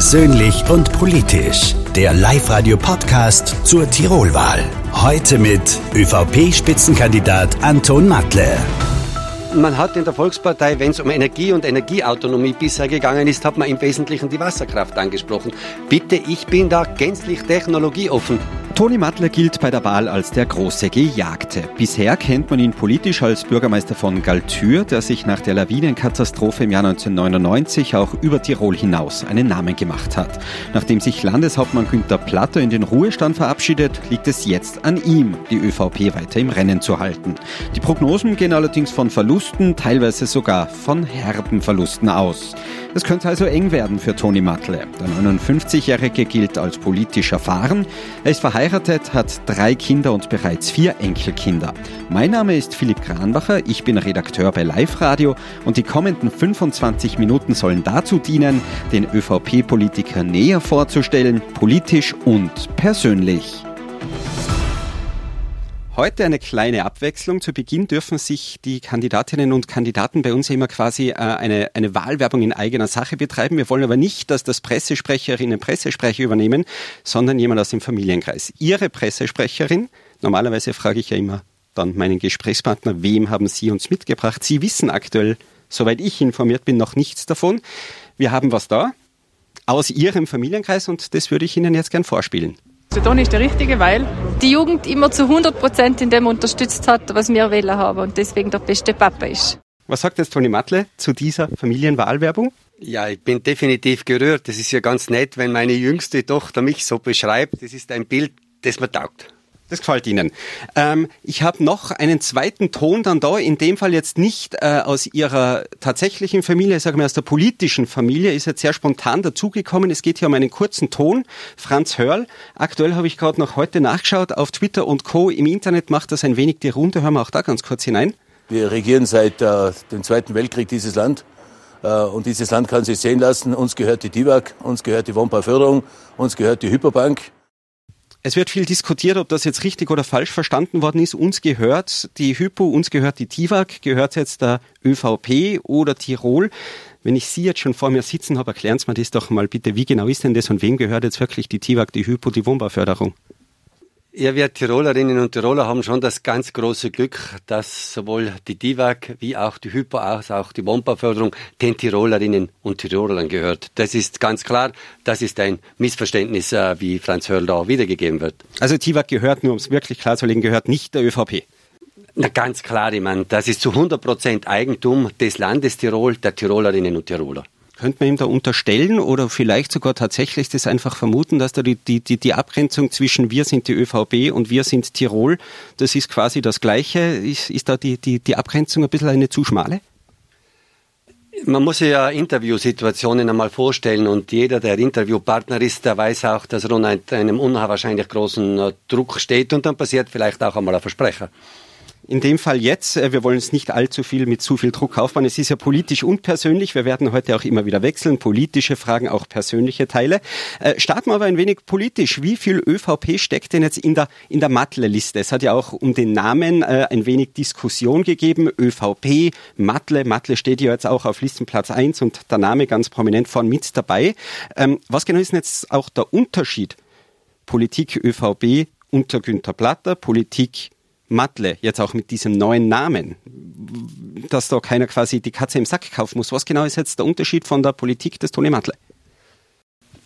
Persönlich und politisch. Der Live-Radio-Podcast zur Tirolwahl. Heute mit ÖVP-Spitzenkandidat Anton Matle. Man hat in der Volkspartei, wenn es um Energie und Energieautonomie bisher gegangen ist, hat man im Wesentlichen die Wasserkraft angesprochen. Bitte, ich bin da gänzlich technologieoffen. Toni Mattler gilt bei der Wahl als der große Gejagte. Bisher kennt man ihn politisch als Bürgermeister von Galtür, der sich nach der Lawinenkatastrophe im Jahr 1999 auch über Tirol hinaus einen Namen gemacht hat. Nachdem sich Landeshauptmann Günter Platter in den Ruhestand verabschiedet, liegt es jetzt an ihm, die ÖVP weiter im Rennen zu halten. Die Prognosen gehen allerdings von Verlusten, teilweise sogar von herben Verlusten aus. Es könnte also eng werden für Toni Matle. Der 59-Jährige gilt als politisch erfahren. Er ist verheiratet, hat drei Kinder und bereits vier Enkelkinder. Mein Name ist Philipp Kranbacher, ich bin Redakteur bei Live Radio und die kommenden 25 Minuten sollen dazu dienen, den ÖVP-Politiker näher vorzustellen, politisch und persönlich. Heute eine kleine Abwechslung. Zu Beginn dürfen sich die Kandidatinnen und Kandidaten bei uns immer quasi äh, eine, eine Wahlwerbung in eigener Sache betreiben. Wir wollen aber nicht, dass das Pressesprecherinnen Pressesprecher übernehmen, sondern jemand aus dem Familienkreis. Ihre Pressesprecherin, normalerweise frage ich ja immer dann meinen Gesprächspartner, wem haben Sie uns mitgebracht? Sie wissen aktuell, soweit ich informiert bin, noch nichts davon. Wir haben was da aus Ihrem Familienkreis und das würde ich Ihnen jetzt gern vorspielen. Toni ist der Richtige, weil die Jugend immer zu 100 Prozent in dem unterstützt hat, was wir wählen haben und deswegen der beste Papa ist. Was sagt jetzt Toni Matle zu dieser Familienwahlwerbung? Ja, ich bin definitiv gerührt. Das ist ja ganz nett, wenn meine jüngste Tochter mich so beschreibt. Das ist ein Bild, das mir taugt. Das gefällt Ihnen. Ähm, ich habe noch einen zweiten Ton dann da, in dem Fall jetzt nicht äh, aus Ihrer tatsächlichen Familie, sagen wir aus der politischen Familie, ist jetzt sehr spontan dazugekommen. Es geht hier um einen kurzen Ton. Franz Hörl, aktuell habe ich gerade noch heute nachgeschaut, auf Twitter und Co. Im Internet macht das ein wenig die Runde. Hören wir auch da ganz kurz hinein. Wir regieren seit äh, dem Zweiten Weltkrieg dieses Land. Äh, und dieses Land kann sich sehen lassen. Uns gehört die DIVAG, uns gehört die Womper-Förderung, uns gehört die Hyperbank. Es wird viel diskutiert, ob das jetzt richtig oder falsch verstanden worden ist. Uns gehört die Hypo, uns gehört die TIVAG, gehört jetzt der ÖVP oder Tirol. Wenn ich Sie jetzt schon vor mir sitzen habe, erklären Sie mir das doch mal bitte. Wie genau ist denn das und wem gehört jetzt wirklich die TIVAG, die Hypo, die Wohnbauförderung? Ja, wir Tirolerinnen und Tiroler haben schon das ganz große Glück, dass sowohl die DIVAG wie auch die Hypo, als auch die Wompa-Förderung den Tirolerinnen und Tirolern gehört. Das ist ganz klar, das ist ein Missverständnis, äh, wie Franz Hörl da wiedergegeben wird. Also TIVAG gehört, nur um es wirklich klar zu legen, gehört nicht der ÖVP. Na ganz klar, ich meine, das ist zu 100 Prozent Eigentum des Landes Tirol, der Tirolerinnen und Tiroler. Könnte man ihm da unterstellen oder vielleicht sogar tatsächlich das einfach vermuten, dass da die, die, die Abgrenzung zwischen wir sind die ÖVP und wir sind Tirol, das ist quasi das Gleiche. Ist, ist da die, die, die Abgrenzung ein bisschen eine zu schmale? Man muss sich ja Interviewsituationen einmal vorstellen und jeder, der Interviewpartner ist, der weiß auch, dass er unter einem unwahrscheinlich großen äh, Druck steht und dann passiert vielleicht auch einmal ein Versprecher. In dem Fall jetzt, äh, wir wollen es nicht allzu viel mit zu viel Druck aufbauen. Es ist ja politisch und persönlich. Wir werden heute auch immer wieder wechseln. Politische Fragen, auch persönliche Teile. Äh, starten wir aber ein wenig politisch. Wie viel ÖVP steckt denn jetzt in der, in der Matle-Liste? Es hat ja auch um den Namen äh, ein wenig Diskussion gegeben. ÖVP, Matle. Matle steht ja jetzt auch auf Listenplatz 1 und der Name ganz prominent vorn mit dabei. Ähm, was genau ist denn jetzt auch der Unterschied? Politik ÖVP unter Günther Platter, Politik Matle, jetzt auch mit diesem neuen Namen, dass da keiner quasi die Katze im Sack kaufen muss. Was genau ist jetzt der Unterschied von der Politik des Toni Matle?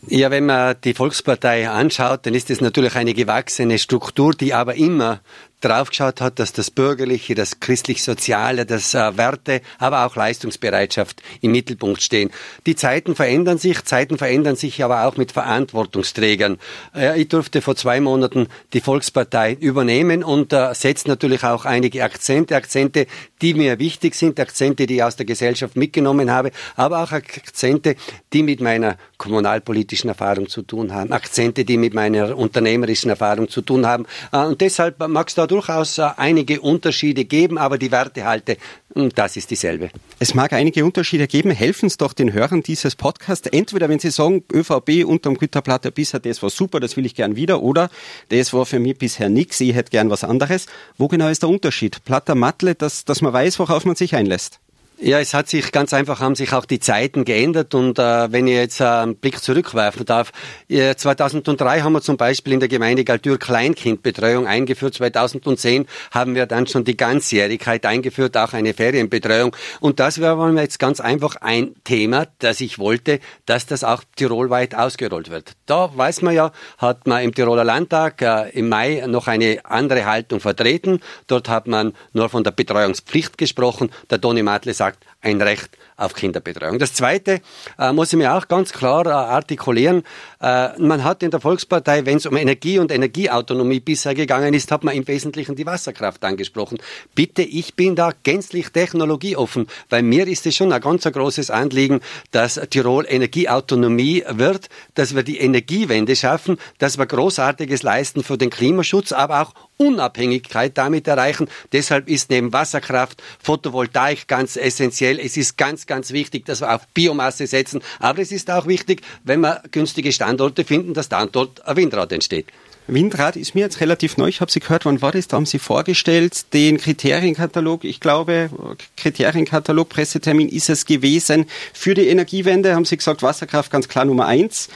Ja, wenn man die Volkspartei anschaut, dann ist es natürlich eine gewachsene Struktur, die aber immer draufgeschaut hat, dass das Bürgerliche, das Christlich-Soziale, das äh, Werte, aber auch Leistungsbereitschaft im Mittelpunkt stehen. Die Zeiten verändern sich, Zeiten verändern sich aber auch mit Verantwortungsträgern. Äh, ich durfte vor zwei Monaten die Volkspartei übernehmen und äh, setzt natürlich auch einige Akzente, Akzente, die mir wichtig sind, Akzente, die ich aus der Gesellschaft mitgenommen habe, aber auch Akzente, die mit meiner kommunalpolitischen Erfahrung zu tun haben, Akzente, die mit meiner unternehmerischen Erfahrung zu tun haben. Äh, und deshalb mag es da durchaus äh, einige Unterschiede geben, aber die Wertehalte, hm, das ist dieselbe. Es mag einige Unterschiede geben. Helfen es doch den Hörern dieses Podcasts. Entweder, wenn sie sagen, ÖVP unterm Güterplatte bisher, das war super, das will ich gern wieder, oder das war für mich bisher nichts, ich hätte gern was anderes. Wo genau ist der Unterschied? Platter, Matle, dass, dass man weiß, worauf man sich einlässt. Ja, es hat sich ganz einfach, haben sich auch die Zeiten geändert und äh, wenn ich jetzt äh, einen Blick zurückwerfen darf, äh, 2003 haben wir zum Beispiel in der Gemeinde Galtür Kleinkindbetreuung eingeführt, 2010 haben wir dann schon die Ganzjährigkeit eingeführt, auch eine Ferienbetreuung. Und das wäre jetzt ganz einfach ein Thema, das ich wollte, dass das auch tirolweit ausgerollt wird. Da weiß man ja, hat man im Tiroler Landtag äh, im Mai noch eine andere Haltung vertreten, dort hat man nur von der Betreuungspflicht gesprochen, der Toni Matle sagt, sagt, ein Recht auf Kinderbetreuung. Das Zweite äh, muss ich mir auch ganz klar äh, artikulieren. Äh, man hat in der Volkspartei, wenn es um Energie und Energieautonomie bisher gegangen ist, hat man im Wesentlichen die Wasserkraft angesprochen. Bitte, ich bin da gänzlich technologieoffen, weil mir ist es schon ein ganz großes Anliegen, dass Tirol Energieautonomie wird, dass wir die Energiewende schaffen, dass wir Großartiges leisten für den Klimaschutz, aber auch Unabhängigkeit damit erreichen. Deshalb ist neben Wasserkraft Photovoltaik ganz essentiell. Es ist ganz, ganz wichtig, dass wir auf Biomasse setzen. Aber es ist auch wichtig, wenn wir günstige Standorte finden, dass dann dort ein Windrad entsteht. Windrad ist mir jetzt relativ neu. Ich habe Sie gehört, wann war das? Da haben Sie vorgestellt, den Kriterienkatalog. Ich glaube, Kriterienkatalog, Pressetermin ist es gewesen. Für die Energiewende haben Sie gesagt, Wasserkraft ganz klar Nummer eins.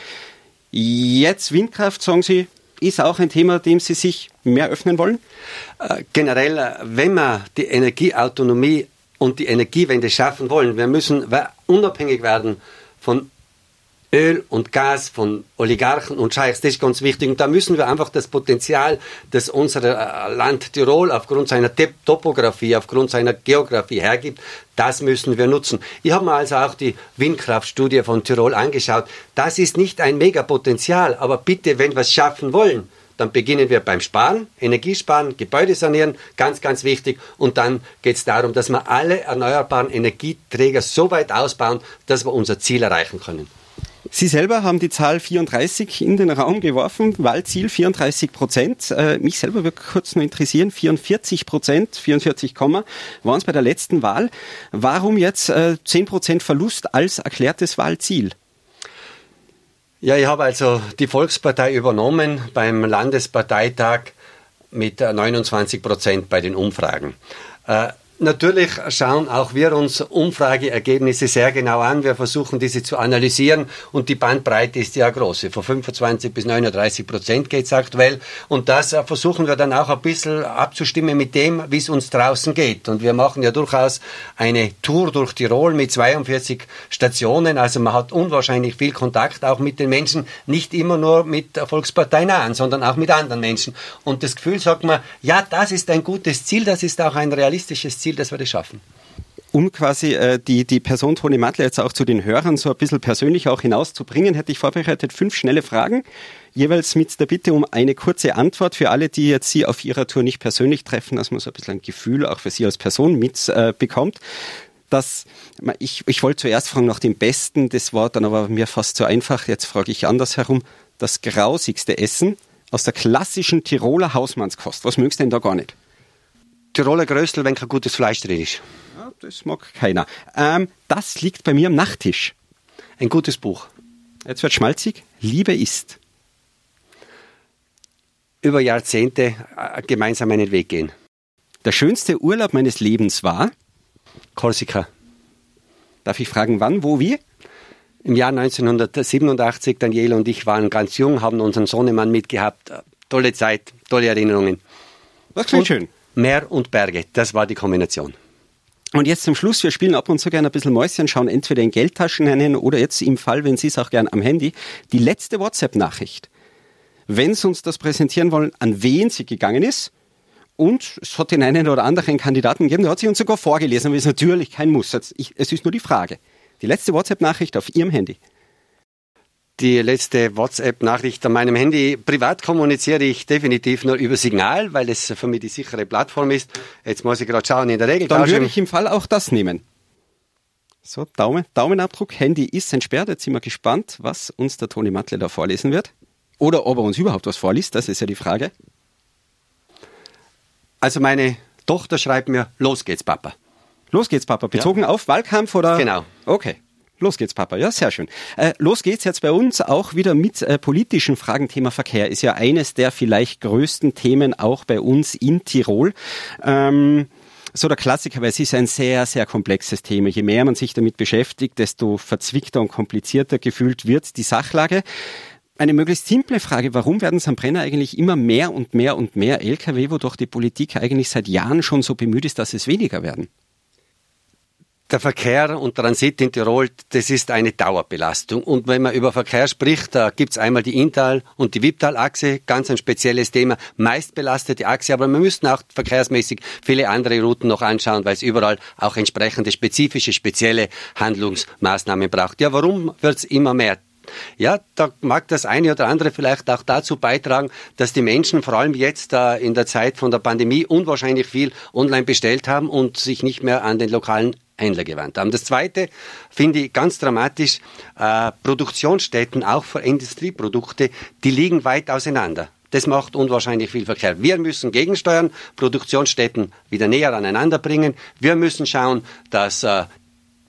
Jetzt Windkraft, sagen Sie, ist auch ein Thema, dem Sie sich mehr öffnen wollen? Äh, generell, äh, wenn wir die Energieautonomie und die Energiewende schaffen wollen, wir müssen unabhängig werden von Öl und Gas von Oligarchen und Scheichs, das ist ganz wichtig. Und da müssen wir einfach das Potenzial, das unser äh, Land Tirol aufgrund seiner Topografie, aufgrund seiner Geografie hergibt, das müssen wir nutzen. Ich habe mir also auch die Windkraftstudie von Tirol angeschaut. Das ist nicht ein Megapotenzial, aber bitte, wenn wir es schaffen wollen, dann beginnen wir beim Sparen, Energiesparen, Gebäude sanieren, ganz, ganz wichtig. Und dann geht es darum, dass wir alle erneuerbaren Energieträger so weit ausbauen, dass wir unser Ziel erreichen können. Sie selber haben die Zahl 34 in den Raum geworfen, Wahlziel 34 Prozent. Äh, mich selber würde kurz nur interessieren, 44 Prozent, 44, waren es bei der letzten Wahl. Warum jetzt äh, 10 Prozent Verlust als erklärtes Wahlziel? Ja, ich habe also die Volkspartei übernommen beim Landesparteitag mit 29 Prozent bei den Umfragen. Äh, Natürlich schauen auch wir uns Umfrageergebnisse sehr genau an. Wir versuchen diese zu analysieren und die Bandbreite ist ja groß. Von 25 bis 39 Prozent geht es aktuell und das äh, versuchen wir dann auch ein bisschen abzustimmen mit dem, wie es uns draußen geht. Und wir machen ja durchaus eine Tour durch Tirol mit 42 Stationen. Also man hat unwahrscheinlich viel Kontakt auch mit den Menschen, nicht immer nur mit der Volkspartei nahen, sondern auch mit anderen Menschen. Und das Gefühl sagt man, ja, das ist ein gutes Ziel, das ist auch ein realistisches Ziel Ziel, dass wir das schaffen um quasi äh, die, die Person Toni Mattler jetzt auch zu den Hörern so ein bisschen persönlich auch hinauszubringen, hätte ich vorbereitet fünf schnelle Fragen, jeweils mit der Bitte um eine kurze Antwort für alle, die jetzt Sie auf Ihrer Tour nicht persönlich treffen, dass man so ein bisschen ein Gefühl auch für Sie als Person mitbekommt. Äh, das, ich, ich wollte zuerst fragen nach dem Besten, das war dann aber mir fast zu einfach. Jetzt frage ich andersherum. Das grausigste Essen aus der klassischen Tiroler Hausmannskost. Was mögst du denn da gar nicht? Tiroler Gröstel, wenn kein gutes Fleisch drin ist. Ja, das mag keiner. Ähm, das liegt bei mir am Nachttisch. Ein gutes Buch. Jetzt wird schmalzig. Liebe ist. Über Jahrzehnte äh, gemeinsam einen Weg gehen. Der schönste Urlaub meines Lebens war? Korsika. Darf ich fragen, wann, wo, wie? Im Jahr 1987, Daniela und ich waren ganz jung, haben unseren Sohnemann mitgehabt. Tolle Zeit, tolle Erinnerungen. Das klingt und, schön. Meer und Berge. Das war die Kombination. Und jetzt zum Schluss, wir spielen ab und zu gerne ein bisschen Mäuschen, schauen entweder in Geldtaschen hinein oder jetzt im Fall, wenn Sie es auch gern am Handy, die letzte WhatsApp-Nachricht. Wenn Sie uns das präsentieren wollen, an wen sie gegangen ist. Und es hat den einen oder anderen Kandidaten gegeben, der hat sich uns sogar vorgelesen, aber ist natürlich kein Muss. Es ist nur die Frage. Die letzte WhatsApp-Nachricht auf Ihrem Handy die letzte WhatsApp-Nachricht an meinem Handy. Privat kommuniziere ich definitiv nur über Signal, weil es für mich die sichere Plattform ist. Jetzt muss ich gerade schauen, in der Regel. Dann würde ich im Fall auch das nehmen. So, Daumen, Daumenabdruck, Handy ist entsperrt. Jetzt sind wir gespannt, was uns der Toni Matle da vorlesen wird. Oder ob er uns überhaupt was vorliest, das ist ja die Frage. Also meine Tochter schreibt mir, los geht's, Papa. Los geht's, Papa. Bezogen ja. auf Wahlkampf oder? Genau. Okay. Los geht's, Papa. Ja, sehr schön. Äh, los geht's jetzt bei uns auch wieder mit äh, politischen Fragen. Thema Verkehr ist ja eines der vielleicht größten Themen auch bei uns in Tirol. Ähm, so der Klassiker, weil es ist ein sehr, sehr komplexes Thema. Je mehr man sich damit beschäftigt, desto verzwickter und komplizierter gefühlt wird die Sachlage. Eine möglichst simple Frage, warum werden es eigentlich immer mehr und mehr und mehr Lkw, wo doch die Politik eigentlich seit Jahren schon so bemüht ist, dass es weniger werden? Der Verkehr und Transit in Tirol, das ist eine Dauerbelastung. Und wenn man über Verkehr spricht, da gibt's einmal die Inntal- und die Wipptal-Achse, ganz ein spezielles Thema, meist belastete Achse, aber wir müssten auch verkehrsmäßig viele andere Routen noch anschauen, weil es überall auch entsprechende spezifische, spezielle Handlungsmaßnahmen braucht. Ja, warum wird's immer mehr? Ja, da mag das eine oder andere vielleicht auch dazu beitragen, dass die Menschen vor allem jetzt äh, in der Zeit von der Pandemie unwahrscheinlich viel online bestellt haben und sich nicht mehr an den lokalen Händler gewandt haben. Das Zweite finde ich ganz dramatisch, äh, Produktionsstätten auch für Industrieprodukte, die liegen weit auseinander. Das macht unwahrscheinlich viel Verkehr. Wir müssen gegensteuern, Produktionsstätten wieder näher aneinander bringen. Wir müssen schauen, dass äh,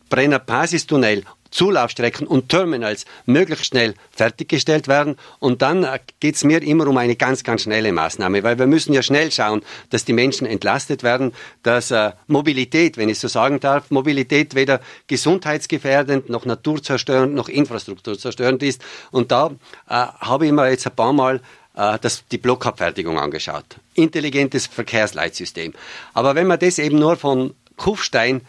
Brenner Basistunnel Zulaufstrecken und Terminals möglichst schnell fertiggestellt werden. Und dann äh, geht es mir immer um eine ganz, ganz schnelle Maßnahme, weil wir müssen ja schnell schauen, dass die Menschen entlastet werden, dass äh, Mobilität, wenn ich so sagen darf, Mobilität weder gesundheitsgefährdend noch naturzerstörend noch infrastrukturzerstörend ist. Und da äh, habe ich mir jetzt ein paar Mal äh, das, die Blockabfertigung angeschaut. Intelligentes Verkehrsleitsystem. Aber wenn man das eben nur von Kufstein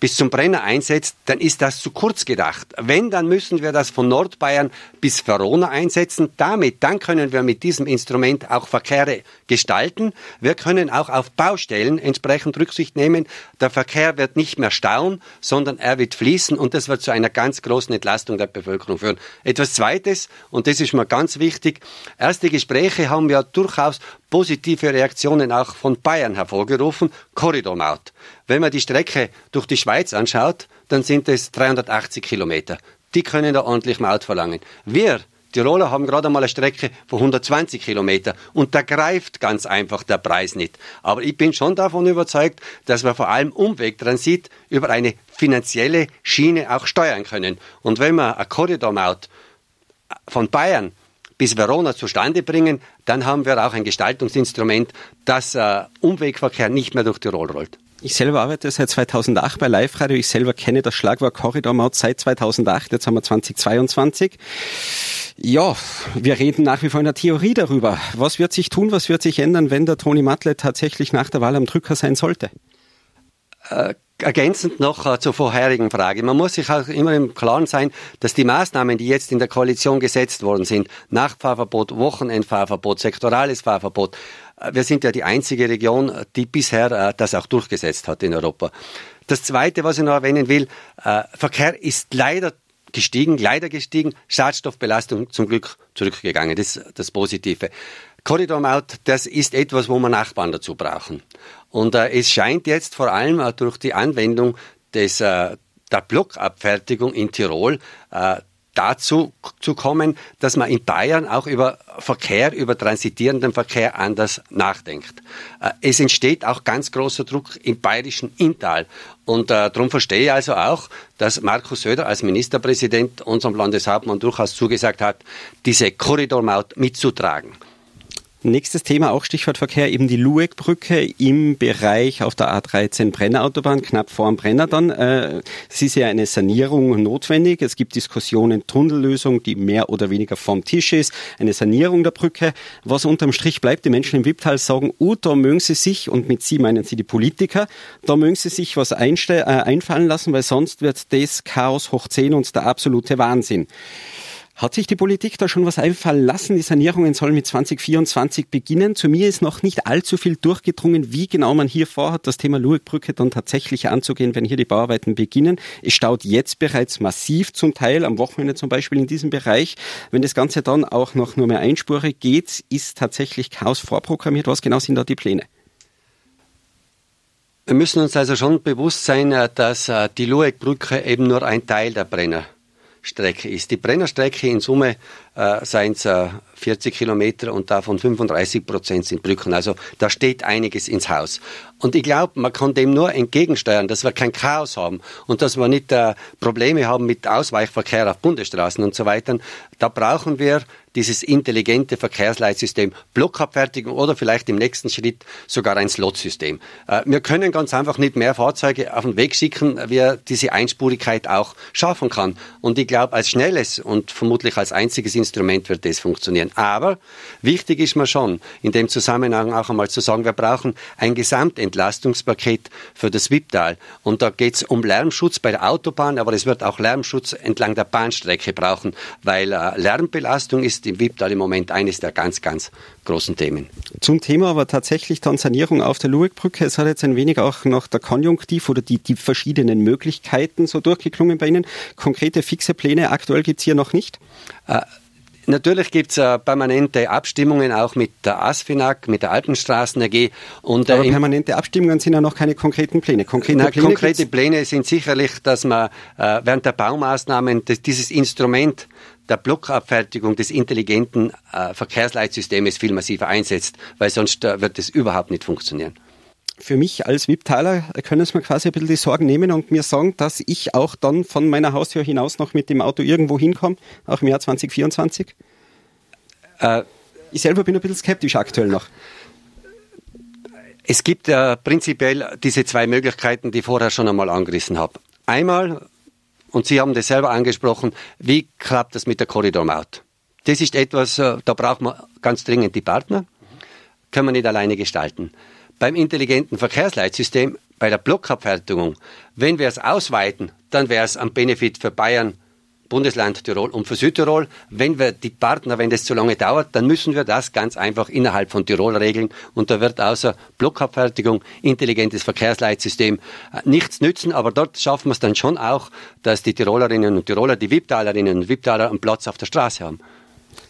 bis zum Brenner einsetzt, dann ist das zu kurz gedacht. Wenn, dann müssen wir das von Nordbayern bis Verona einsetzen. Damit, dann können wir mit diesem Instrument auch Verkehre gestalten. Wir können auch auf Baustellen entsprechend Rücksicht nehmen. Der Verkehr wird nicht mehr stauen, sondern er wird fließen und das wird zu einer ganz großen Entlastung der Bevölkerung führen. Etwas Zweites, und das ist mir ganz wichtig, erste Gespräche haben ja durchaus positive Reaktionen auch von Bayern hervorgerufen. Korridormaut. Wenn man die Strecke durch die Schweiz anschaut, dann sind es 380 Kilometer. Die können da ordentlich Maut verlangen. Wir Tiroler haben gerade einmal eine Strecke von 120 Kilometer und da greift ganz einfach der Preis nicht. Aber ich bin schon davon überzeugt, dass wir vor allem Umwegtransit über eine finanzielle Schiene auch steuern können. Und wenn wir eine Korridormaut von Bayern bis Verona zustande bringen, dann haben wir auch ein Gestaltungsinstrument, dass äh, Umwegverkehr nicht mehr durch Tirol rollt. Ich selber arbeite seit 2008 bei Live Radio. Ich selber kenne das Schlagwort Korridormaut seit 2008. Jetzt haben wir 2022. Ja, wir reden nach wie vor in der Theorie darüber. Was wird sich tun, was wird sich ändern, wenn der Toni Matle tatsächlich nach der Wahl am Drücker sein sollte? Äh, ergänzend noch äh, zur vorherigen Frage. Man muss sich auch immer im Klaren sein, dass die Maßnahmen, die jetzt in der Koalition gesetzt worden sind, Nachtfahrverbot, Wochenendfahrverbot, sektorales Fahrverbot, wir sind ja die einzige Region, die bisher äh, das auch durchgesetzt hat in Europa. Das Zweite, was ich noch erwähnen will, äh, Verkehr ist leider gestiegen, leider gestiegen, Schadstoffbelastung zum Glück zurückgegangen. Das ist das Positive. Korridormaut, das ist etwas, wo wir Nachbarn dazu brauchen. Und äh, es scheint jetzt vor allem äh, durch die Anwendung des, äh, der Blockabfertigung in Tirol äh, dazu zu kommen, dass man in Bayern auch über Verkehr, über transitierenden Verkehr anders nachdenkt. Äh, es entsteht auch ganz großer Druck im bayerischen Inntal. Und äh, darum verstehe ich also auch, dass Markus Söder als Ministerpräsident unserem Landeshauptmann durchaus zugesagt hat, diese Korridormaut mitzutragen. Nächstes Thema, auch Stichwort Verkehr, eben die Lueck-Brücke im Bereich auf der A13 Brennerautobahn, knapp vor dem Brenner dann. Äh, es ist ja eine Sanierung notwendig. Es gibt Diskussionen, Tunnellösung, die mehr oder weniger vom Tisch ist, eine Sanierung der Brücke. Was unterm Strich bleibt, die Menschen im Wipptal sagen, oh, da mögen sie sich, und mit sie meinen sie die Politiker, da mögen sie sich was äh, einfallen lassen, weil sonst wird das Chaos hoch 10 und der absolute Wahnsinn. Hat sich die Politik da schon was einfallen lassen? Die Sanierungen sollen mit 2024 beginnen. Zu mir ist noch nicht allzu viel durchgedrungen, wie genau man hier vorhat, das Thema Lueckbrücke dann tatsächlich anzugehen, wenn hier die Bauarbeiten beginnen. Es staut jetzt bereits massiv zum Teil, am Wochenende zum Beispiel in diesem Bereich. Wenn das Ganze dann auch noch nur mehr einspurig geht, ist tatsächlich Chaos vorprogrammiert. Was genau sind da die Pläne? Wir müssen uns also schon bewusst sein, äh, dass äh, die Lueckbrücke eben nur ein Teil der Brenner Strecke ist. Die Brennerstrecke in Summe äh, seien es äh, 40 Kilometer und davon 35 Prozent sind Brücken. Also da steht einiges ins Haus. Und ich glaube, man kann dem nur entgegensteuern, dass wir kein Chaos haben und dass wir nicht äh, Probleme haben mit Ausweichverkehr auf Bundesstraßen und so weiter. Da brauchen wir dieses intelligente Verkehrsleitsystem, Blockabfertigung oder vielleicht im nächsten Schritt sogar ein Slotsystem. Äh, wir können ganz einfach nicht mehr Fahrzeuge auf den Weg schicken, wie diese Einspurigkeit auch schaffen kann. Und ich glaube, als schnelles und vermutlich als einziges Instrument wird das funktionieren. Aber wichtig ist mir schon, in dem Zusammenhang auch einmal zu sagen, wir brauchen ein Gesamtentlastungspaket für das Wipptal. Und da geht es um Lärmschutz bei der Autobahn, aber es wird auch Lärmschutz entlang der Bahnstrecke brauchen, weil äh, Lärmbelastung ist im Wipptal im Moment eines der ganz, ganz großen Themen. Zum Thema aber tatsächlich dann Sanierung auf der Lueckbrücke. Es hat jetzt ein wenig auch noch der Konjunktiv oder die, die verschiedenen Möglichkeiten so durchgeklungen bei Ihnen. Konkrete fixe Pläne aktuell gibt es hier noch nicht? Äh, Natürlich gibt es äh, permanente Abstimmungen auch mit der ASFINAG, mit der Alpenstraßen AG. Und, äh, Aber permanente Abstimmungen sind ja noch keine konkreten Pläne. Konkrete, na, Pläne, konkrete Pläne sind sicherlich, dass man äh, während der Baumaßnahmen das, dieses Instrument der Blockabfertigung des intelligenten äh, Verkehrsleitsystems viel massiver einsetzt, weil sonst äh, wird es überhaupt nicht funktionieren für mich als Wipptaler können es mir quasi ein bisschen die Sorgen nehmen und mir sagen, dass ich auch dann von meiner Haustür hinaus noch mit dem Auto irgendwo hinkomme, auch im Jahr 2024? Äh, ich selber bin ein bisschen skeptisch aktuell noch. Es gibt ja prinzipiell diese zwei Möglichkeiten, die ich vorher schon einmal angerissen habe. Einmal und Sie haben das selber angesprochen, wie klappt das mit der Korridormaut? Das ist etwas, äh, da braucht man ganz dringend die Partner, können wir nicht alleine gestalten. Beim intelligenten Verkehrsleitsystem, bei der Blockabfertigung, wenn wir es ausweiten, dann wäre es am Benefit für Bayern, Bundesland Tirol und für Südtirol. Wenn wir die Partner, wenn das zu lange dauert, dann müssen wir das ganz einfach innerhalb von Tirol regeln und da wird außer Blockabfertigung, intelligentes Verkehrsleitsystem äh, nichts nützen, aber dort schaffen wir es dann schon auch, dass die Tirolerinnen und Tiroler, die Wipptalerinnen und Wipptaler einen Platz auf der Straße haben.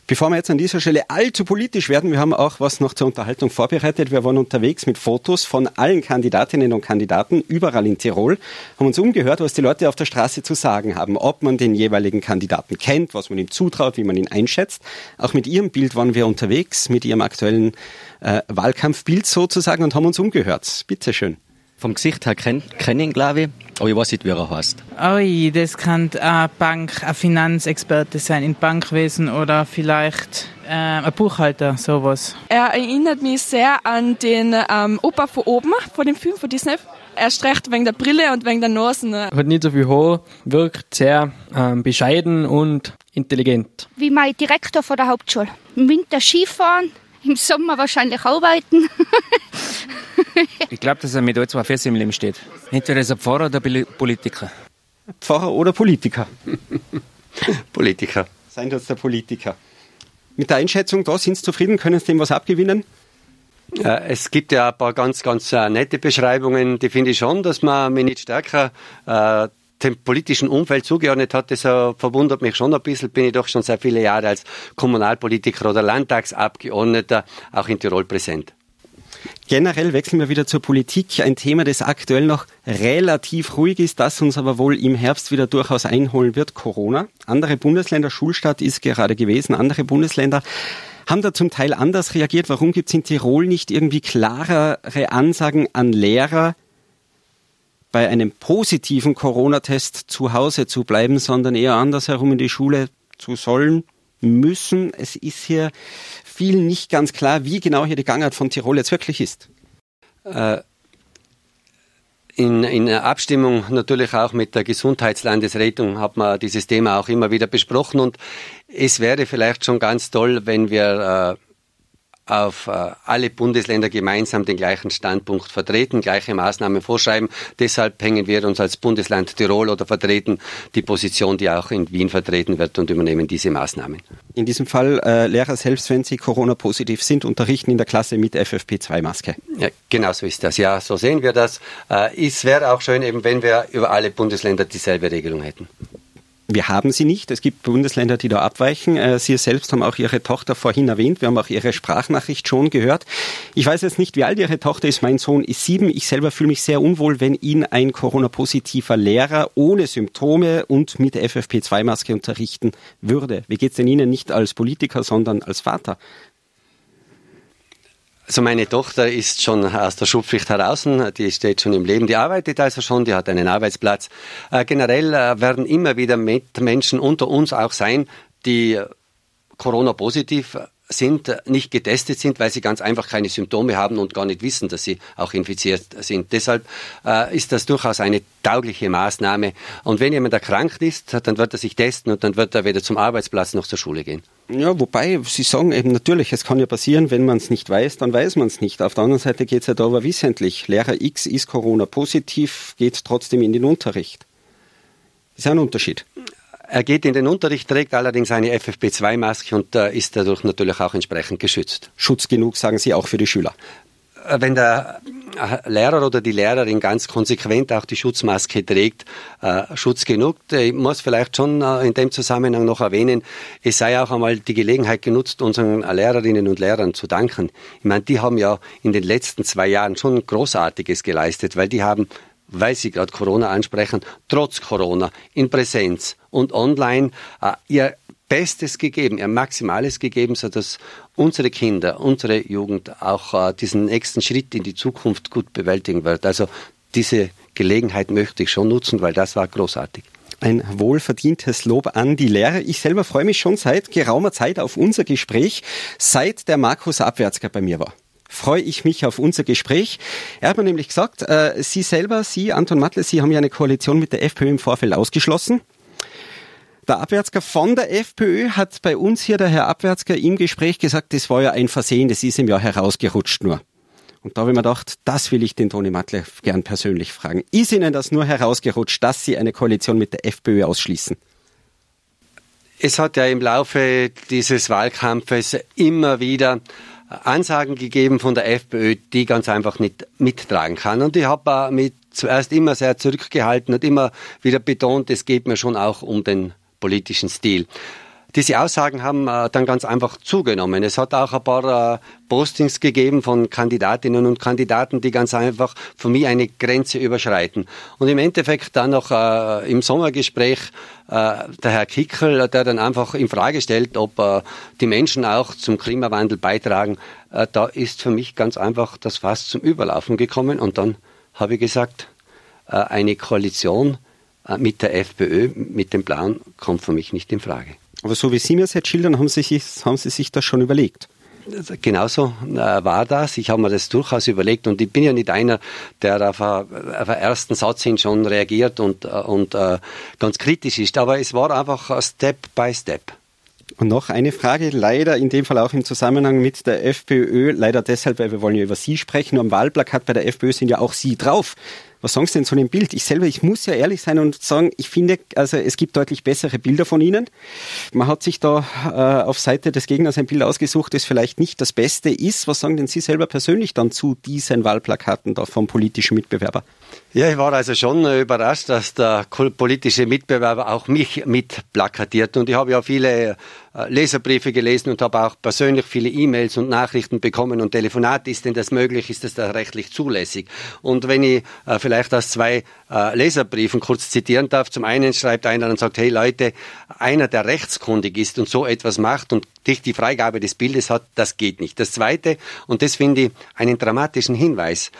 Bevor wir jetzt an dieser Stelle allzu politisch werden, wir haben auch was noch zur Unterhaltung vorbereitet. Wir waren unterwegs mit Fotos von allen Kandidatinnen und Kandidaten überall in Tirol, haben uns umgehört, was die Leute auf der Straße zu sagen haben, ob man den jeweiligen Kandidaten kennt, was man ihm zutraut, wie man ihn einschätzt. Auch mit ihrem Bild waren wir unterwegs, mit ihrem aktuellen äh, Wahlkampfbild sozusagen und haben uns umgehört. Bitte schön. Vom Gesicht her kennen kenn ihn, glaube ich, aber ich weiß nicht, wie er heißt. Ui, das kann ein Bank, ein Finanzexperte sein im Bankwesen oder vielleicht äh, ein Buchhalter, sowas. Er erinnert mich sehr an den ähm, Opa von oben, von dem Film von Disney. Er streicht wegen der Brille und wegen der Nasen. Hat nicht so viel Haar, wirkt sehr ähm, bescheiden und intelligent. Wie mein Direktor von der Hauptschule. Im Winter Skifahren, im Sommer wahrscheinlich arbeiten. ich glaube, dass er mit euch zwei Füße im Leben steht. Entweder ist er Pfarrer oder Politiker. Pfarrer oder Politiker? Politiker. Seien das der Politiker. Mit der Einschätzung da, sind Sie zufrieden? Können Sie dem was abgewinnen? Es gibt ja ein paar ganz, ganz äh, nette Beschreibungen, die finde ich schon, dass man mich nicht stärker äh, dem politischen Umfeld zugeordnet hat, das verwundert mich schon ein bisschen, bin ich doch schon sehr viele Jahre als Kommunalpolitiker oder Landtagsabgeordneter auch in Tirol präsent. Generell wechseln wir wieder zur Politik. Ein Thema, das aktuell noch relativ ruhig ist, das uns aber wohl im Herbst wieder durchaus einholen wird, Corona. Andere Bundesländer, Schulstart ist gerade gewesen, andere Bundesländer haben da zum Teil anders reagiert. Warum gibt es in Tirol nicht irgendwie klarere Ansagen an Lehrer, bei einem positiven Corona-Test zu Hause zu bleiben, sondern eher andersherum in die Schule zu sollen, müssen. Es ist hier vielen nicht ganz klar, wie genau hier die Gangart von Tirol jetzt wirklich ist. Äh, in, in Abstimmung natürlich auch mit der Gesundheitslandesrettung hat man dieses Thema auch immer wieder besprochen und es wäre vielleicht schon ganz toll, wenn wir äh, auf äh, alle Bundesländer gemeinsam den gleichen Standpunkt vertreten, gleiche Maßnahmen vorschreiben. Deshalb hängen wir uns als Bundesland Tirol oder vertreten die Position, die auch in Wien vertreten wird und übernehmen diese Maßnahmen. In diesem Fall äh, Lehrer selbst, wenn sie Corona-positiv sind, unterrichten in der Klasse mit FFP2-Maske. Ja, genau so ist das. Ja, so sehen wir das. Äh, es wäre auch schön, eben wenn wir über alle Bundesländer dieselbe Regelung hätten. Wir haben sie nicht. Es gibt Bundesländer, die da abweichen. Äh, sie selbst haben auch Ihre Tochter vorhin erwähnt. Wir haben auch Ihre Sprachnachricht schon gehört. Ich weiß jetzt nicht, wie alt Ihre Tochter ist. Mein Sohn ist sieben. Ich selber fühle mich sehr unwohl, wenn ihn ein Corona-positiver Lehrer ohne Symptome und mit FFP2-Maske unterrichten würde. Wie geht es denn Ihnen nicht als Politiker, sondern als Vater? Also meine Tochter ist schon aus der Schulpflicht heraus, die steht schon im Leben, die arbeitet also schon, die hat einen Arbeitsplatz. Äh, generell äh, werden immer wieder Menschen unter uns auch sein, die Corona-positiv sind, nicht getestet sind, weil sie ganz einfach keine Symptome haben und gar nicht wissen, dass sie auch infiziert sind. Deshalb äh, ist das durchaus eine taugliche Maßnahme. Und wenn jemand erkrankt ist, dann wird er sich testen und dann wird er weder zum Arbeitsplatz noch zur Schule gehen. Ja, wobei Sie sagen eben natürlich, es kann ja passieren, wenn man es nicht weiß, dann weiß man es nicht. Auf der anderen Seite geht es ja da aber wissentlich. Lehrer X ist Corona positiv, geht trotzdem in den Unterricht. Ist ja ein Unterschied. Er geht in den Unterricht, trägt allerdings eine FFP2-Maske und ist dadurch natürlich auch entsprechend geschützt. Schutz genug, sagen Sie, auch für die Schüler. Äh, wenn der äh, Lehrer oder die Lehrerin ganz konsequent auch die Schutzmaske trägt, äh, Schutz genug. Ich muss vielleicht schon äh, in dem Zusammenhang noch erwähnen, es sei auch einmal die Gelegenheit genutzt, unseren Lehrerinnen und Lehrern zu danken. Ich meine, die haben ja in den letzten zwei Jahren schon Großartiges geleistet, weil die haben weil Sie gerade Corona ansprechen, trotz Corona in Präsenz und online äh, ihr Bestes gegeben, ihr Maximales gegeben, sodass unsere Kinder, unsere Jugend auch äh, diesen nächsten Schritt in die Zukunft gut bewältigen wird. Also diese Gelegenheit möchte ich schon nutzen, weil das war großartig. Ein wohlverdientes Lob an die Lehrer. Ich selber freue mich schon seit geraumer Zeit auf unser Gespräch, seit der Markus Abwärtsger bei mir war freue ich mich auf unser Gespräch. Er hat mir nämlich gesagt, äh, Sie selber, Sie, Anton Matle, Sie haben ja eine Koalition mit der FPÖ im Vorfeld ausgeschlossen. Der Abwärtsger von der FPÖ hat bei uns hier der Herr Abwärtsger im Gespräch gesagt, das war ja ein Versehen, das ist ihm ja herausgerutscht nur. Und da habe ich mir gedacht, das will ich den Toni Matle gern persönlich fragen. Ist Ihnen das nur herausgerutscht, dass Sie eine Koalition mit der FPÖ ausschließen? Es hat ja im Laufe dieses Wahlkampfes immer wieder Ansagen gegeben von der FPÖ, die ganz einfach nicht mittragen kann. Und ich habe mit zuerst immer sehr zurückgehalten und immer wieder betont, es geht mir schon auch um den politischen Stil. Diese Aussagen haben äh, dann ganz einfach zugenommen. Es hat auch ein paar äh, Postings gegeben von Kandidatinnen und Kandidaten, die ganz einfach für mich eine Grenze überschreiten. Und im Endeffekt dann noch äh, im Sommergespräch äh, der Herr Kickel, der dann einfach in Frage stellt, ob äh, die Menschen auch zum Klimawandel beitragen. Äh, da ist für mich ganz einfach das Fass zum Überlaufen gekommen. Und dann habe ich gesagt, äh, eine Koalition äh, mit der FPÖ, mit dem Plan, kommt für mich nicht in Frage. Aber so wie Sie mir das jetzt schildern, haben Sie sich, haben Sie sich das schon überlegt? Genauso äh, war das. Ich habe mir das durchaus überlegt und ich bin ja nicht einer, der auf, einen ersten Satz hin schon reagiert und, äh, und äh, ganz kritisch ist. Aber es war einfach Step by Step. Und noch eine Frage, leider in dem Fall auch im Zusammenhang mit der FPÖ, leider deshalb, weil wir wollen ja über Sie sprechen. Am Wahlplakat bei der FPÖ sind ja auch Sie drauf. Was sagen Sie denn zu dem Bild? Ich selber, ich muss ja ehrlich sein und sagen, ich finde, also es gibt deutlich bessere Bilder von Ihnen. Man hat sich da äh, auf Seite des Gegners ein Bild ausgesucht, das vielleicht nicht das Beste ist. Was sagen denn Sie selber persönlich dann zu diesen Wahlplakaten da vom politischen Mitbewerber? Ja, ich war also schon überrascht, dass der politische Mitbewerber auch mich mit plakatiert. Und ich habe ja viele äh, Leserbriefe gelesen und habe auch persönlich viele E-Mails und Nachrichten bekommen und Telefonate. Ist denn das möglich? Ist das da rechtlich zulässig? Und wenn ich äh, vielleicht aus zwei äh, Leserbriefen kurz zitieren darf, zum einen schreibt einer und sagt, hey Leute, einer, der rechtskundig ist und so etwas macht und dich die Freigabe des Bildes hat, das geht nicht. Das zweite, und das finde ich einen dramatischen Hinweis,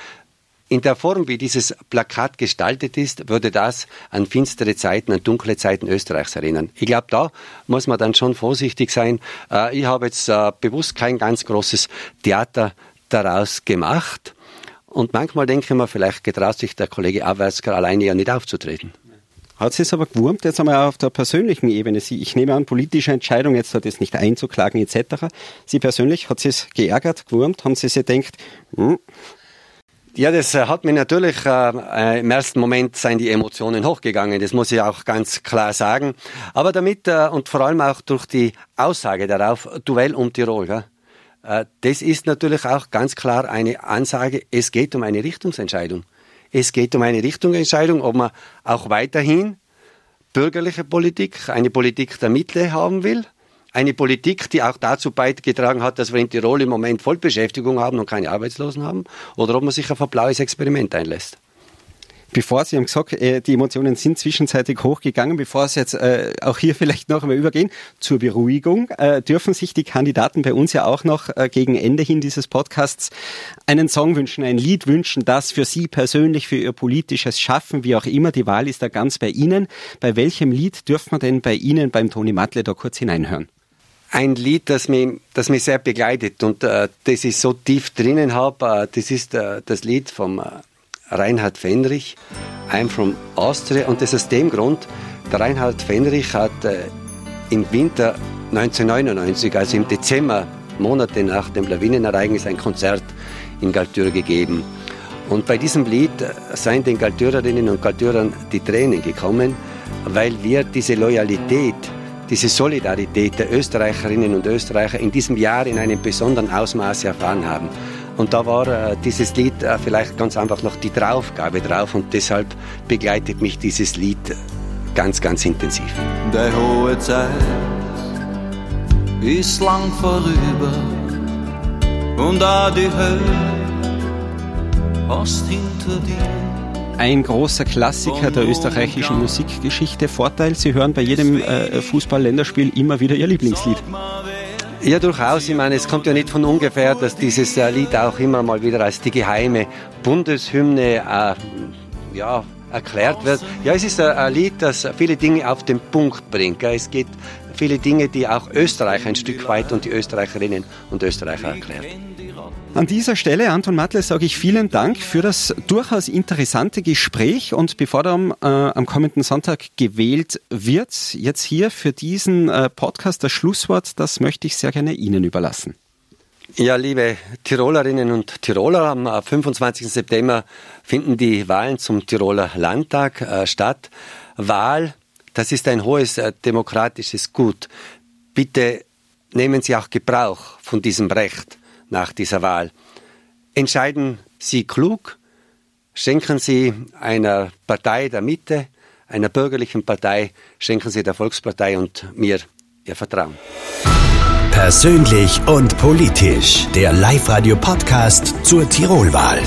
in der Form, wie dieses Plakat gestaltet ist, würde das an finstere Zeiten, an dunkle Zeiten Österreichs erinnern. Ich glaube, da muss man dann schon vorsichtig sein. Äh, ich habe jetzt äh, bewusst kein ganz großes Theater daraus gemacht. Und manchmal denke ich mir, vielleicht getraut sich der Kollege Awärsker alleine ja nicht aufzutreten. Hat Sie es aber gewurmt, jetzt einmal auf der persönlichen Ebene? Sie, ich nehme an, politische Entscheidung, jetzt hat es nicht einzuklagen etc. Sie persönlich, hat Sie es geärgert, gewurmt? Haben Sie sich gedacht, hm, ja, das äh, hat mir natürlich äh, äh, im ersten Moment seien die Emotionen hochgegangen. Das muss ich auch ganz klar sagen. Aber damit äh, und vor allem auch durch die Aussage darauf, Duell um Tirol, gell? Äh, das ist natürlich auch ganz klar eine Ansage. Es geht um eine Richtungsentscheidung. Es geht um eine Richtungsentscheidung, ob man auch weiterhin bürgerliche Politik, eine Politik der Mitte haben will eine Politik, die auch dazu beigetragen hat, dass wir in Tirol im Moment Vollbeschäftigung haben und keine Arbeitslosen haben, oder ob man sich auf ein blaues Experiment einlässt. Bevor Sie haben gesagt, äh, die Emotionen sind zwischenzeitlich hochgegangen, bevor Sie jetzt äh, auch hier vielleicht noch einmal übergehen, zur Beruhigung, äh, dürfen sich die Kandidaten bei uns ja auch noch gegen Ende hin dieses Podcasts einen Song wünschen, ein Lied wünschen, das für Sie persönlich, für Ihr politisches Schaffen, wie auch immer, die Wahl ist da ganz bei Ihnen. Bei welchem Lied dürfen wir denn bei Ihnen, beim Toni Matle, da kurz hineinhören? Ein Lied, das mich, das mich sehr begleitet und äh, das ich so tief drinnen habe, äh, das ist äh, das Lied vom Reinhard Fenrich, I'm from Austria. Und das aus dem Grund, der Reinhard Fenrich hat äh, im Winter 1999, also im Dezember, Monate nach dem Lawinenereignis, ein Konzert in Galtür gegeben. Und bei diesem Lied äh, seien den Galtürerinnen und Galtürern die Tränen gekommen, weil wir diese Loyalität, diese Solidarität der Österreicherinnen und Österreicher in diesem Jahr in einem besonderen Ausmaß erfahren haben. Und da war äh, dieses Lied äh, vielleicht ganz einfach noch die Draufgabe drauf und deshalb begleitet mich dieses Lied ganz, ganz intensiv. Die hohe Zeit ist lang vorüber und auch die Hölle hast hinter dir. Ein großer Klassiker der österreichischen Musikgeschichte. Vorteil, Sie hören bei jedem äh, Fußball-Länderspiel immer wieder Ihr Lieblingslied. Ja, durchaus. Ich meine, es kommt ja nicht von ungefähr, dass dieses äh, Lied auch immer mal wieder als die geheime Bundeshymne äh, ja, erklärt wird. Ja, es ist ein Lied, das viele Dinge auf den Punkt bringt. Es geht viele Dinge, die auch Österreich ein Stück weit und die Österreicherinnen und Österreicher erklärt. An dieser Stelle, Anton Matle, sage ich vielen Dank für das durchaus interessante Gespräch und bevor dann äh, am kommenden Sonntag gewählt wird, jetzt hier für diesen äh, Podcast das Schlusswort, das möchte ich sehr gerne Ihnen überlassen. Ja, liebe Tirolerinnen und Tiroler, am 25. Äh, September finden die Wahlen zum Tiroler Landtag äh, statt. Wahl, das ist ein hohes äh, demokratisches Gut. Bitte nehmen Sie auch Gebrauch von diesem Recht nach dieser Wahl. Entscheiden Sie klug, schenken Sie einer Partei der Mitte, einer bürgerlichen Partei, schenken Sie der Volkspartei und mir Ihr Vertrauen. Persönlich und politisch, der Live-Radio-Podcast zur Tirolwahl.